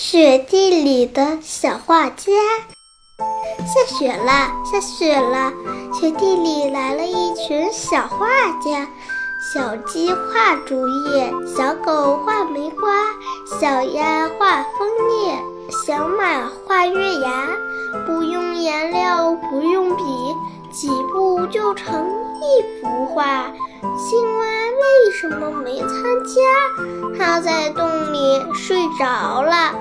雪地里的小画家。下雪了，下雪了，雪地里来了一群小画家。小鸡画竹叶，小狗画梅花，小鸭画枫叶，小马画月牙。不用颜料，不用笔，几步就成一幅画。心什么没参加？他在洞里睡着了。